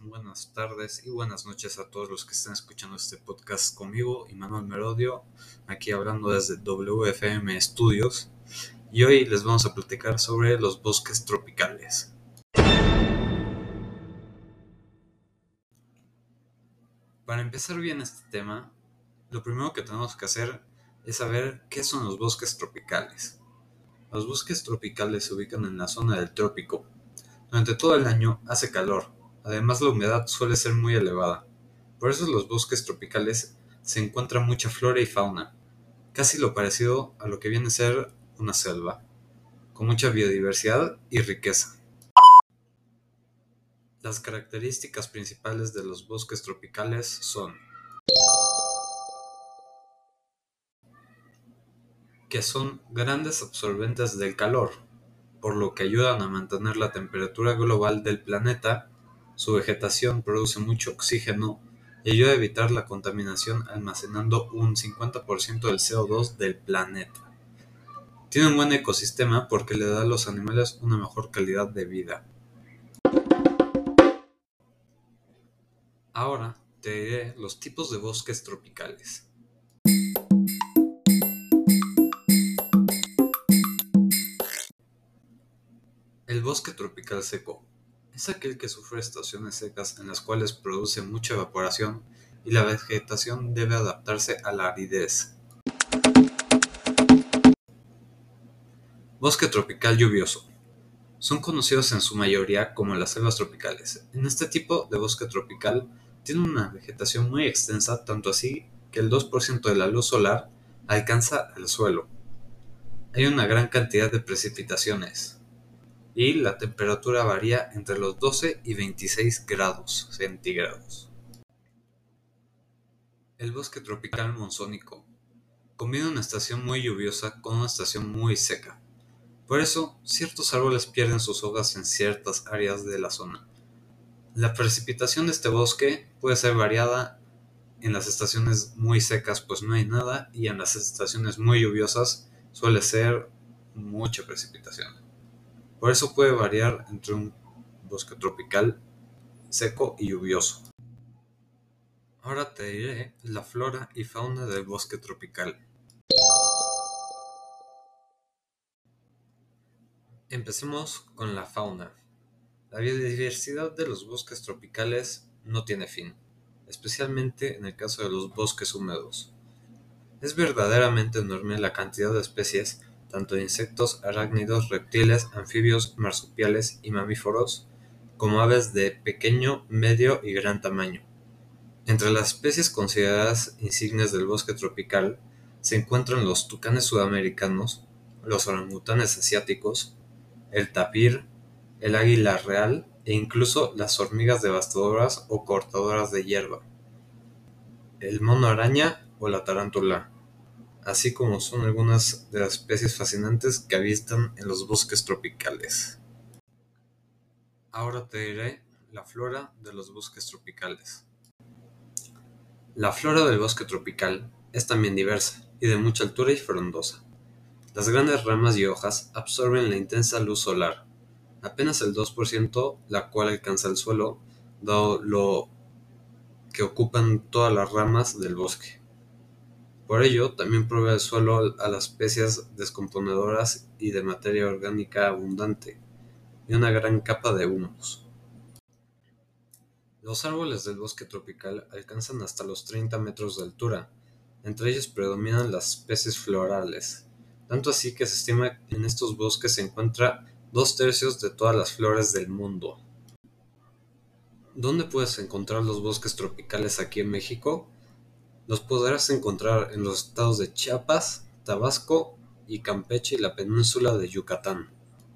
buenas tardes y buenas noches a todos los que están escuchando este podcast conmigo, Manuel Merodio, aquí hablando desde WFM Studios. Y hoy les vamos a platicar sobre los bosques tropicales. Para empezar bien este tema, lo primero que tenemos que hacer es saber qué son los bosques tropicales. Los bosques tropicales se ubican en la zona del trópico. Durante todo el año hace calor, además la humedad suele ser muy elevada. Por eso en los bosques tropicales se encuentra mucha flora y fauna, casi lo parecido a lo que viene a ser una selva, con mucha biodiversidad y riqueza. Las características principales de los bosques tropicales son que son grandes absorbentes del calor, por lo que ayudan a mantener la temperatura global del planeta, su vegetación produce mucho oxígeno y ayuda a evitar la contaminación almacenando un 50% del CO2 del planeta. Tiene un buen ecosistema porque le da a los animales una mejor calidad de vida. Ahora te diré los tipos de bosques tropicales. El bosque tropical seco es aquel que sufre estaciones secas en las cuales produce mucha evaporación y la vegetación debe adaptarse a la aridez. Bosque tropical lluvioso. Son conocidos en su mayoría como las selvas tropicales. En este tipo de bosque tropical tiene una vegetación muy extensa, tanto así que el 2% de la luz solar alcanza el suelo. Hay una gran cantidad de precipitaciones, y la temperatura varía entre los 12 y 26 grados centígrados. El bosque tropical monzónico combina una estación muy lluviosa con una estación muy seca. Por eso, ciertos árboles pierden sus hojas en ciertas áreas de la zona. La precipitación de este bosque puede ser variada en las estaciones muy secas pues no hay nada y en las estaciones muy lluviosas suele ser mucha precipitación. Por eso puede variar entre un bosque tropical seco y lluvioso. Ahora te diré la flora y fauna del bosque tropical. Empecemos con la fauna. La biodiversidad de los bosques tropicales no tiene fin, especialmente en el caso de los bosques húmedos. Es verdaderamente enorme la cantidad de especies tanto de insectos, arácnidos, reptiles, anfibios, marsupiales y mamíferos, como aves de pequeño, medio y gran tamaño. Entre las especies consideradas insignes del bosque tropical se encuentran los tucanes sudamericanos, los orangutanes asiáticos, el tapir, el águila real e incluso las hormigas devastadoras o cortadoras de hierba, el mono araña o la tarántula así como son algunas de las especies fascinantes que habitan en los bosques tropicales. Ahora te diré la flora de los bosques tropicales. La flora del bosque tropical es también diversa y de mucha altura y frondosa. Las grandes ramas y hojas absorben la intensa luz solar, apenas el 2% la cual alcanza el suelo, dado lo que ocupan todas las ramas del bosque. Por ello, también provee el suelo a las especies descomponedoras y de materia orgánica abundante, y una gran capa de humus. Los árboles del bosque tropical alcanzan hasta los 30 metros de altura, entre ellos predominan las especies florales, tanto así que se estima que en estos bosques se encuentra dos tercios de todas las flores del mundo. ¿Dónde puedes encontrar los bosques tropicales aquí en México? Los podrás encontrar en los estados de Chiapas, Tabasco y Campeche y la península de Yucatán.